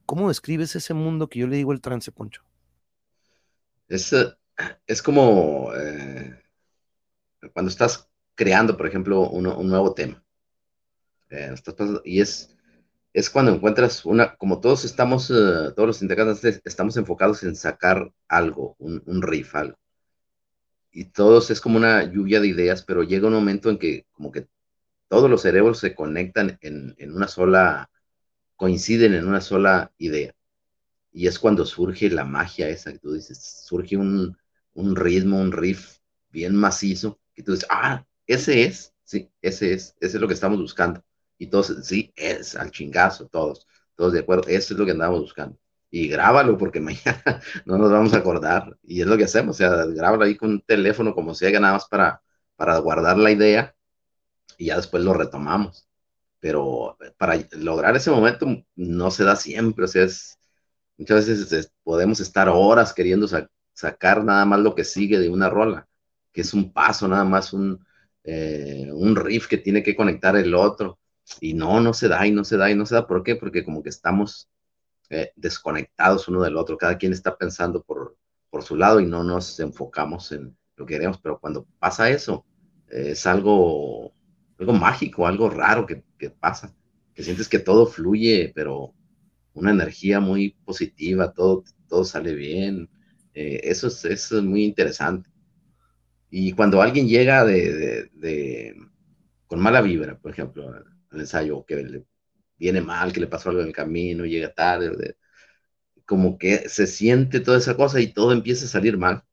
Speaker 1: ¿Cómo describes ese mundo que yo le digo el trance, Poncho?
Speaker 2: Es, eh, es como eh, cuando estás creando, por ejemplo, un nuevo tema. Eh, y es, es cuando encuentras una, como todos estamos, todos los integrantes estamos enfocados en sacar algo, un, riff, algo. y todos es como una lluvia de ideas, pero llega un momento en que como que todos los cerebros se conectan en, en una sola, coinciden en una sola idea. Y es cuando surge la magia esa que tú dices, surge un, un ritmo, un riff bien macizo, que tú dices, ah, ese es, sí, ese es, ese es lo que estamos buscando. Y todos, sí, es al chingazo, todos, todos de acuerdo, eso es lo que andamos buscando. Y grábalo porque mañana no nos vamos a acordar. Y es lo que hacemos, o sea, grábalo ahí con un teléfono como sea, nada más para, para guardar la idea y ya después lo retomamos. Pero para lograr ese momento no se da siempre, o sea, es, muchas veces podemos estar horas queriendo sacar nada más lo que sigue de una rola, que es un paso, nada más un, eh, un riff que tiene que conectar el otro. Y no, no se da y no se da y no se da. ¿Por qué? Porque como que estamos eh, desconectados uno del otro. Cada quien está pensando por, por su lado y no nos enfocamos en lo que queremos. Pero cuando pasa eso, eh, es algo, algo mágico, algo raro que, que pasa. Que sientes que todo fluye, pero una energía muy positiva, todo, todo sale bien. Eh, eso, es, eso, es, muy interesante. Y cuando alguien llega de, de, con mala vibra, por ejemplo, al, ensayo, que le viene mal, que le pasó algo en el camino, llega tarde, como que se siente toda esa cosa y todo empieza a salir mal.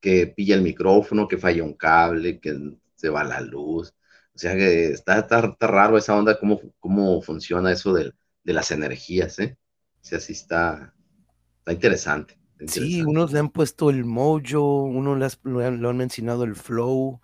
Speaker 2: Que pilla el micrófono, que falla un cable, que se va la luz. O sea que está, está, está raro esa onda, cómo, cómo funciona eso del, de las energías, ¿eh? O sea, sí está, está interesante.
Speaker 1: Sí, unos le han puesto el mojo, unos le, lo han mencionado el flow,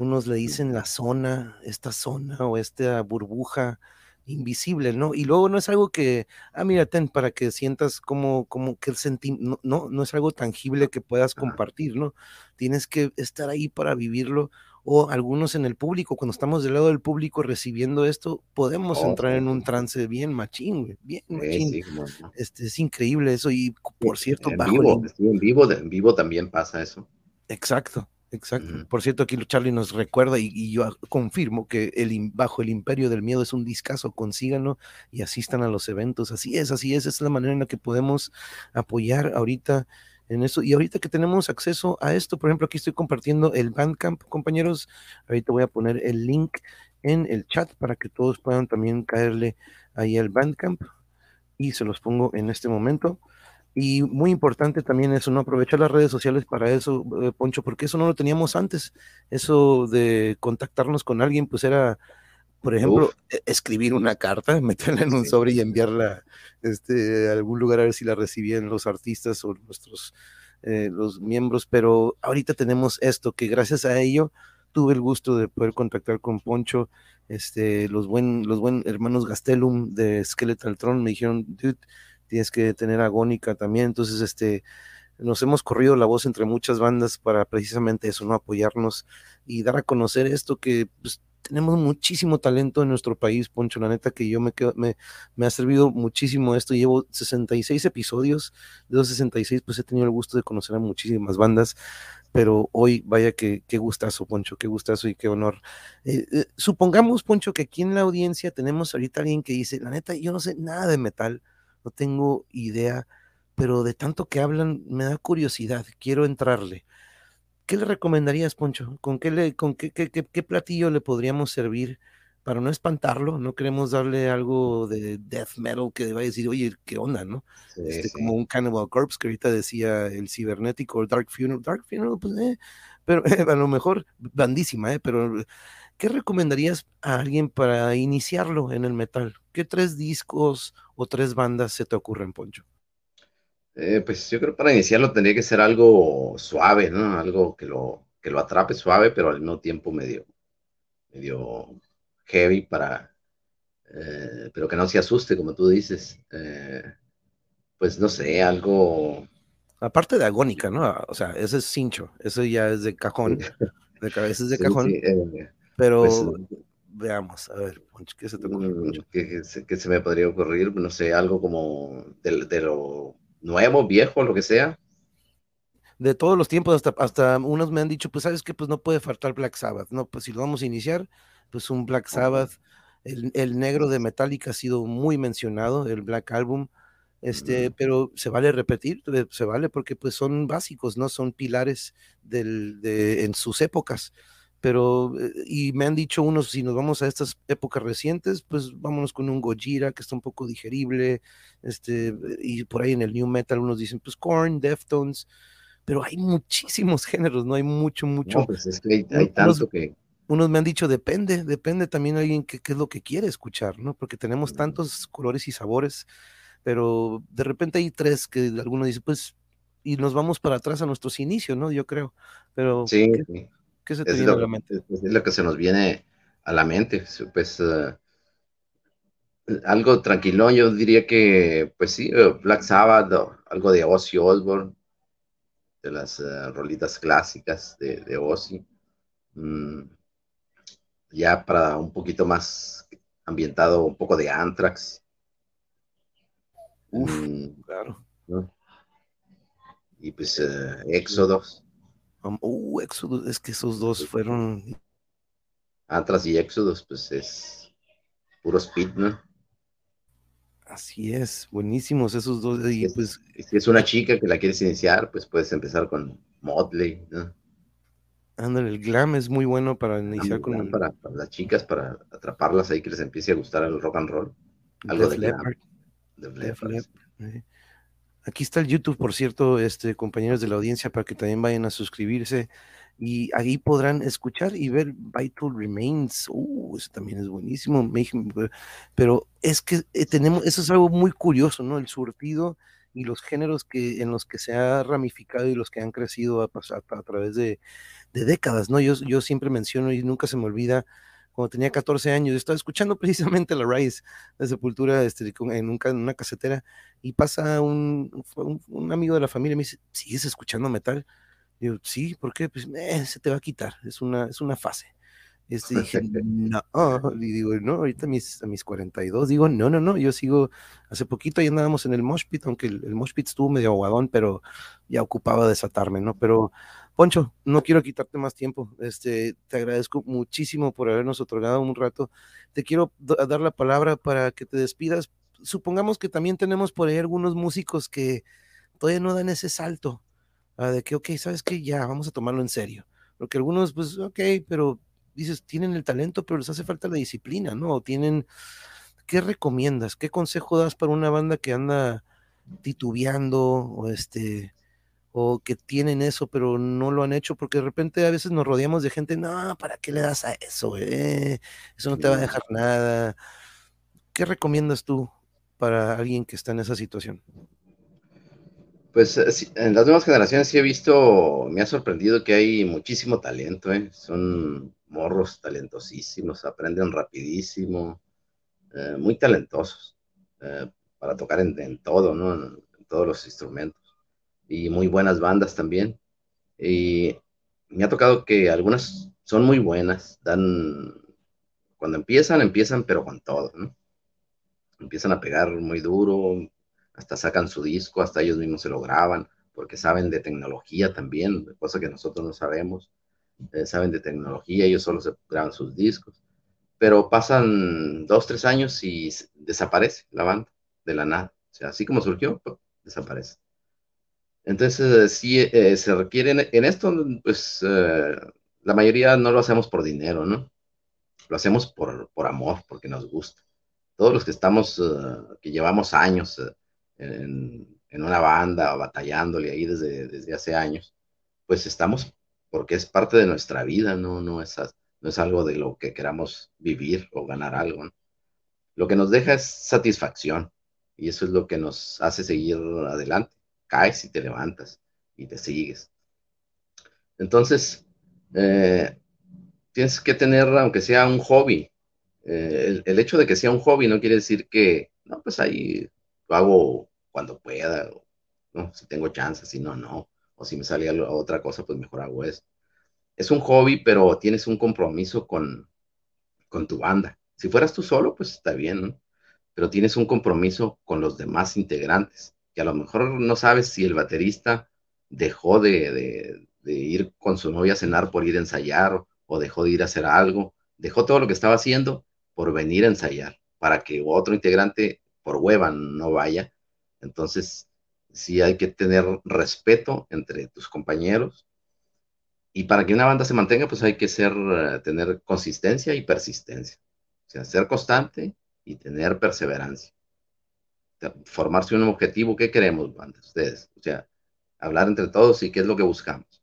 Speaker 1: unos le dicen la zona, esta zona o esta burbuja invisible, ¿no? Y luego no es algo que, ah, mira, ten, para que sientas como, como que el sentimiento, no, no, es algo tangible que puedas compartir, ¿no? Tienes que estar ahí para vivirlo o algunos en el público, cuando estamos del lado del público recibiendo esto, podemos oh, entrar en un trance bien machín, bien machín. este, es increíble eso y por cierto,
Speaker 2: en vivo, en vivo, en vivo también pasa eso.
Speaker 1: Exacto, exacto. Por cierto, aquí Charlie nos recuerda y, yo confirmo que el Bajo el Imperio del Miedo es un discazo, consíganlo y asistan a los eventos. Así es, así es, es la manera en la que podemos apoyar ahorita en eso. Y ahorita que tenemos acceso a esto, por ejemplo, aquí estoy compartiendo el Bandcamp, compañeros. Ahorita voy a poner el link en el chat para que todos puedan también caerle ahí al Bandcamp. Y se los pongo en este momento. Y muy importante también eso, ¿no? Aprovechar las redes sociales para eso, eh, Poncho, porque eso no lo teníamos antes. Eso de contactarnos con alguien, pues era por ejemplo, e, escribir una carta, meterla en un sobre y enviarla este, a algún lugar a ver si la recibían los artistas o nuestros eh, los miembros, pero ahorita tenemos esto que gracias a ello tuve el gusto de poder contactar con Poncho, este, los buen, los buen hermanos Gastelum de Skeletal Throne me dijeron, dude, tienes que tener agónica también, entonces este, nos hemos corrido la voz entre muchas bandas para precisamente eso, ¿no? Apoyarnos y dar a conocer esto que pues, tenemos muchísimo talento en nuestro país, Poncho, la neta que yo me, quedo, me, me, ha servido muchísimo esto, llevo 66 episodios, de los 66 pues he tenido el gusto de conocer a muchísimas bandas, pero hoy vaya que qué gustazo, Poncho, qué gustazo y qué honor. Eh, eh, supongamos, Poncho, que aquí en la audiencia tenemos ahorita alguien que dice, la neta, yo no sé nada de metal, no tengo idea, pero de tanto que hablan me da curiosidad, quiero entrarle. ¿Qué le recomendarías, Poncho? ¿Con qué, le, con qué, qué, qué, platillo le podríamos servir para no espantarlo? No queremos darle algo de death metal que vaya a decir, oye, ¿qué onda, no? Sí, este, sí. Como un Cannibal Corpse que ahorita decía el cibernético Dark Funeral. Dark Funeral, pues, eh, pero eh, a lo mejor bandísima, ¿eh? Pero, ¿qué recomendarías a alguien para iniciarlo en el metal? ¿Qué tres discos o tres bandas se te ocurren, Poncho?
Speaker 2: Eh, pues yo creo que para iniciarlo tendría que ser algo suave, ¿no? Algo que lo, que lo atrape suave, pero al mismo tiempo medio, medio heavy para, eh, pero que no se asuste, como tú dices. Eh, pues no sé, algo...
Speaker 1: Aparte de agónica, ¿no? O sea, ese es cincho, eso ya es de cajón, de cabeza es de sí, cajón. Sí, pero pues, veamos, a ver, ¿qué se te ocurre?
Speaker 2: Mm, ¿Qué, ¿Qué, se me podría ocurrir? No sé, algo como de, de lo nuevo, viejo, lo que sea.
Speaker 1: De todos los tiempos, hasta, hasta unos me han dicho, pues sabes que pues no puede faltar Black Sabbath, no, pues si lo vamos a iniciar, pues un Black Sabbath, el, el negro de Metallica ha sido muy mencionado, el Black Album, este, pero se vale repetir, eh, se vale porque pues son básicos, ¿no? Son pilares del, de, en sus épocas. Pero, eh, y me han dicho unos, si nos vamos a estas épocas recientes, pues vámonos con un Gojira que está un poco digerible, este, y por ahí en el New Metal unos dicen, pues Korn, Deftones, pero hay muchísimos géneros, ¿no? Hay mucho, mucho.
Speaker 2: No, pues es que hay, tanto que
Speaker 1: unos me han dicho, depende, depende también de alguien qué es lo que quiere escuchar, ¿no? Porque tenemos tantos colores y sabores pero de repente hay tres que alguno dice, pues, y nos vamos para atrás a nuestros inicios, ¿no? Yo creo, pero
Speaker 2: sí, ¿qué, se te viene a la mente? Es, lo que se nos viene a la mente, pues, uh, algo tranquilo, yo diría que, pues sí, eh, Black Sabbath, algo de Ozzy Osbourne, de las uh, rolitas clásicas de, de Ozzy. Mm, ya para un poquito más ambientado, un poco de Anthrax.
Speaker 1: Uf, mm, claro.
Speaker 2: Y pues uh, Éxodos.
Speaker 1: Uh, Éxodos, es que esos dos fueron.
Speaker 2: Atras y Éxodos, pues es puro speed, ¿no?
Speaker 1: Así es, buenísimos esos dos. Y pues,
Speaker 2: si es una chica que la quieres iniciar, pues puedes empezar con Motley, ¿no?
Speaker 1: Ándale, el glam es muy bueno para iniciar con.
Speaker 2: Para, las chicas, para atraparlas ahí que les empiece a gustar el rock and roll. Algo de glam.
Speaker 1: Aquí está el YouTube, por cierto, este, compañeros de la audiencia, para que también vayan a suscribirse y ahí podrán escuchar y ver Vital Remains. Uh, eso también es buenísimo. Pero es que eh, tenemos, eso es algo muy curioso, ¿no? El surtido y los géneros que, en los que se ha ramificado y los que han crecido a, a, través de, de, décadas, ¿no? Yo siempre menciono y nunca se me olvida cuando tenía 14 años, estaba escuchando precisamente la raíz de Sepultura este, en, una casetera y pasa un, un, amigo de la familia y me dice, ¿sigues escuchando metal? Y yo, sí, ¿por qué? Pues eh, se te va a quitar, es una, es una fase. Este, dije, no, y digo, no, ahorita mis, a mis 42, digo, no, no, no, yo sigo, hace poquito ya andábamos en el Moshpit, aunque el, el Moshpit estuvo medio aguadón, pero ya ocupaba desatarme, ¿no? Pero Poncho, no quiero quitarte más tiempo. Este, te agradezco muchísimo por habernos otorgado un rato. Te quiero dar la palabra para que te despidas. Supongamos que también tenemos por ahí algunos músicos que todavía no dan ese salto ah, de que, ok, sabes que ya, vamos a tomarlo en serio. Porque algunos, pues, ok, pero dices, tienen el talento, pero les hace falta la disciplina, ¿no? tienen, ¿qué recomiendas? ¿Qué consejo das para una banda que anda titubeando o este o que tienen eso, pero no lo han hecho, porque de repente a veces nos rodeamos de gente, no, ¿para qué le das a eso? Eh? Eso no te va a dejar nada. ¿Qué recomiendas tú para alguien que está en esa situación?
Speaker 2: Pues eh, en las nuevas generaciones sí he visto, me ha sorprendido que hay muchísimo talento, ¿eh? son morros talentosísimos, aprenden rapidísimo, eh, muy talentosos para tocar en, todo, ¿no? en todos los instrumentos y muy buenas bandas también. Y me ha tocado que algunas son muy buenas, dan, cuando empiezan, empiezan pero con todo. Empiezan a pegar muy duro, hasta sacan su disco, hasta ellos mismos se lo graban, porque saben de tecnología también, cosa que nosotros no sabemos. Eh, saben de tecnología, ellos solo se graban sus discos. Pero pasan dos, tres años y desaparece la banda de la nada. O sea, así como surgió, pues, desaparece. Entonces, sí, eh, se requiere en esto, pues eh, la mayoría no lo hacemos por dinero, ¿no? Lo hacemos por, por amor, porque nos gusta. Todos los que estamos, eh, que llevamos años en, en, una banda o batallándole ahí desde, desde hace años, pues estamos porque es parte de nuestra vida, ¿no? No es, no es algo de lo que queramos vivir o ganar algo. Lo que nos deja es satisfacción y eso es lo que nos hace seguir adelante caes y te levantas y te sigues. Entonces, eh, tienes que tener, aunque sea un hobby, eh, el, hecho de que sea un hobby no quiere decir que, no, pues ahí lo hago cuando pueda, ¿no? si tengo chance, si no, no, o si me sale otra cosa, pues mejor hago eso. Es un hobby, pero tienes un compromiso con, con tu banda. Si fueras tú solo, pues está bien, pero tienes un compromiso con los demás integrantes que a lo mejor no sabes si el baterista dejó de, ir con su novia a cenar por ir a ensayar o dejó de ir a hacer algo, dejó todo lo que estaba haciendo por venir a ensayar, para que otro integrante por hueva no vaya Entonces, sí hay que tener respeto entre tus compañeros. Y para que una banda se mantenga, pues hay que ser, eh, tener consistencia y persistencia. O sea, ser constante y tener perseverancia. Formarse un objetivo, ¿qué queremos, banda? Ustedes. O sea, hablar entre todos y qué es lo que buscamos.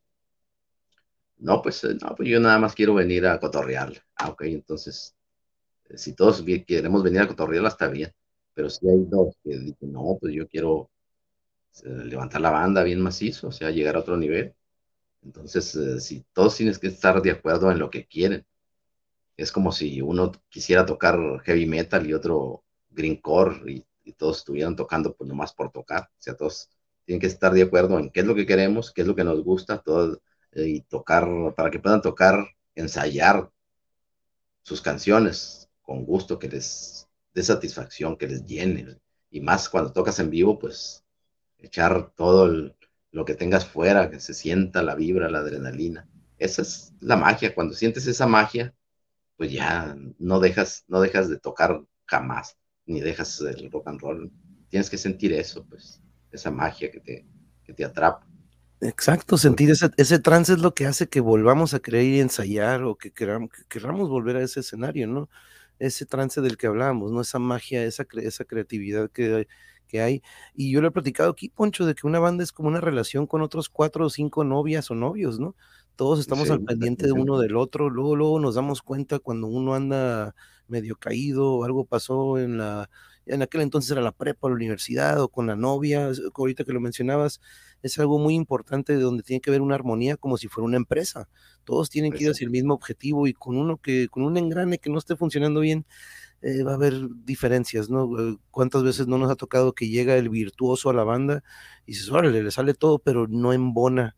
Speaker 2: No, pues, eh, no, pues yo nada más quiero venir a cotorrear. Ah, ok, entonces, eh, si todos queremos venir a cotorrear, está bien. Pero si hay dos que dicen, no, pues yo quiero eh, levantar la banda bien macizo, o sea, llegar a otro nivel. Entonces, si todos tienes que estar de acuerdo en lo que quieren, es como si uno quisiera tocar heavy metal y otro greencore y, y todos estuvieran tocando pues nomás por tocar, o sea, todos tienen que estar de acuerdo en qué es lo que queremos, qué es lo que nos gusta, todo, eh, y tocar, para que puedan tocar, ensayar sus canciones con gusto, que les dé satisfacción, que les llene. Y más cuando tocas en vivo, pues echar todo lo que tengas fuera, que se sienta la vibra, la adrenalina. Esa es la magia. Cuando sientes esa magia, pues ya no dejas, no dejas de tocar jamás, ni dejas el rock and roll. Tienes que sentir eso, pues esa magia que te, que te atrapa.
Speaker 1: Exacto, sentir ese, ese, trance es lo que hace que volvamos a creer y ensayar o que queramos, que queramos volver a ese escenario, ¿no? Ese trance del que hablábamos, ¿no? Esa magia, esa, esa creatividad que, que hay. Y yo lo he platicado aquí, Poncho, de que una banda es como una relación con otros cuatro o cinco novias o novios, ¿no? Todos estamos al pendiente de uno del otro, luego, luego nos damos cuenta cuando uno anda medio caído o algo pasó en la, en aquel entonces era la prepa, la universidad o con la novia, ahorita que lo mencionabas, es algo muy importante de donde tiene que haber una armonía como si fuera una empresa. Todos tienen que ir hacia el mismo objetivo y con uno que, con un engrane que no esté funcionando bien, eh, va a haber diferencias, ¿no? Eh, ¿Cuántas veces no nos ha tocado que llega el virtuoso a la banda y dices, órale, le sale todo, pero no embona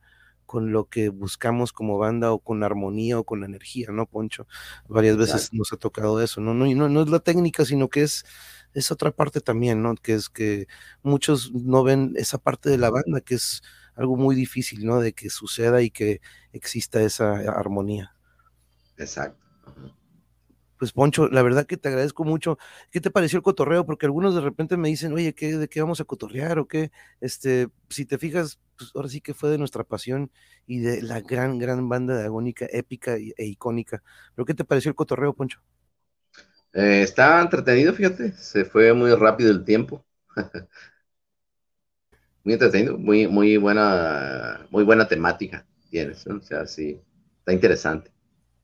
Speaker 1: con lo que buscamos como banda o con armonía o con energía, ¿no, Poncho? Varias veces nos ha tocado eso, ¿no? No, no, no es la técnica, sino que es es otra parte también, ¿no? Que es que muchos no ven esa parte de la banda, que es algo muy difícil, ¿no? De que suceda y que exista esa armonía.
Speaker 2: Exacto.
Speaker 1: Pues Poncho, la verdad que te agradezco mucho. ¿Qué te pareció el cotorreo? Porque algunos de repente me dicen, oye, ¿qué, ¿de qué vamos a cotorrear o qué? Este, si te fijas, pues ahora sí que fue de nuestra pasión y de la gran, gran banda de agónica, épica e icónica. ¿Pero qué te pareció el cotorreo, Poncho?
Speaker 2: Eh, está entretenido, fíjate, se fue muy rápido el tiempo. muy entretenido, muy, muy buena, muy buena temática tienes, o sea, sí, está interesante.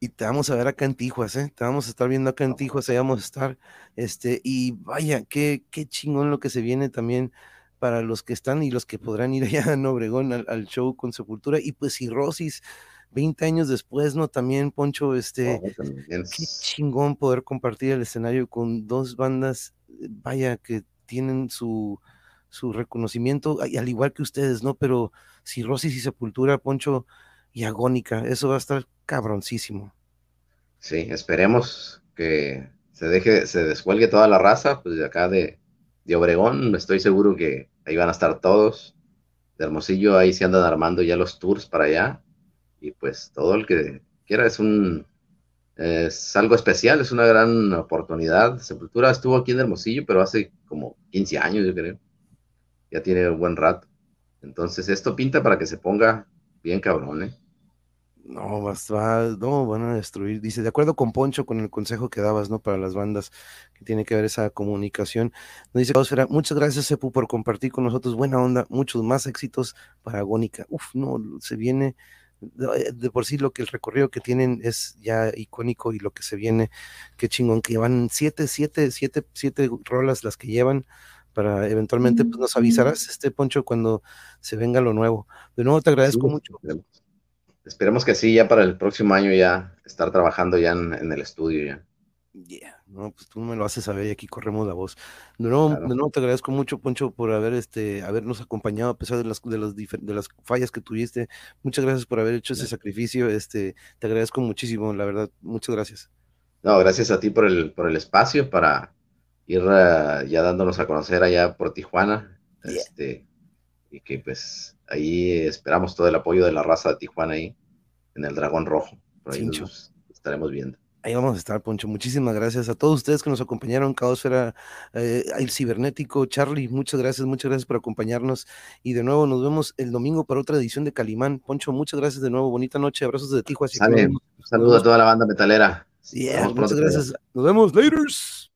Speaker 1: Y te vamos a ver acá en Tijuas, ¿eh? Te vamos a estar viendo acá en Tijuas, ahí vamos a estar, este, y vaya, qué, qué chingón lo que se viene también para los que están y los que podrán ir allá en Obregón al, al show con Sepultura, y pues Cirrosis, 20 años después, ¿no? También, Poncho, este, qué chingón poder compartir el escenario con dos bandas, eh, vaya, que tienen su, su reconocimiento, al igual que ustedes, ¿no? Pero Cirrosis y Sepultura, Poncho y Agónica, eso va a estar cabroncísimo.
Speaker 2: Sí, esperemos que se deje, se descuelgue toda la raza, pues de acá de, de Obregón, estoy seguro que ahí van a estar todos. De Hermosillo, ahí se andan armando ya los tours para allá y pues todo el que quiera es un es algo especial, es una gran oportunidad. Sepultura estuvo aquí en Hermosillo, pero hace como 15 años, yo creo. Ya tiene un buen rato. Entonces, esto pinta para que se ponga bien cabrón, ¿eh?
Speaker 1: No, va, no, van a destruir. Dice, de acuerdo con Poncho, con el consejo que dabas, ¿no? Para las bandas, que tiene que haber esa comunicación. Nos dice muchas gracias, Sepu, por compartir con nosotros. Buena onda, muchos más éxitos para Agónica. Uf, no, se viene eh, de por sí lo que el recorrido que tienen es ya icónico y lo que se viene, qué chingón, que llevan siete, siete, siete, siete rolas las que llevan para eventualmente pues, nos avisarás, este Poncho, cuando se venga lo nuevo. De nuevo te agradezco mucho.
Speaker 2: Esperemos que sí, ya para el próximo año ya estar trabajando ya en el estudio ya.
Speaker 1: Yeah, no, pues tú me lo haces saber y aquí corremos la voz. De nuevo, te agradezco mucho, Poncho, por haber este, habernos acompañado a pesar de las, de, las, de las fallas que tuviste. Muchas gracias por haber hecho ese sacrificio. Este, te agradezco muchísimo, la verdad. Muchas gracias.
Speaker 2: No, gracias a ti por el, por el espacio para ir eh, ya dándonos a conocer allá por Tijuana. Este, que pues ahí esperamos todo el apoyo de la raza de Tijuana ahí en el Dragón Rojo. Por ahí nos estaremos viendo.
Speaker 1: Ahí vamos a estar, Poncho. Muchísimas gracias a todos ustedes que nos acompañaron, Caosfera, eh, el cibernético, Charlie, muchas gracias, muchas gracias por acompañarnos. Y de nuevo nos vemos el domingo para otra edición de Calimán. Poncho, muchas gracias de nuevo, bonita noche, abrazos de Tijuana.
Speaker 2: Sale, un saludo a toda la banda metalera.
Speaker 1: Yeah, muchas gracias. Nos vemos, laters.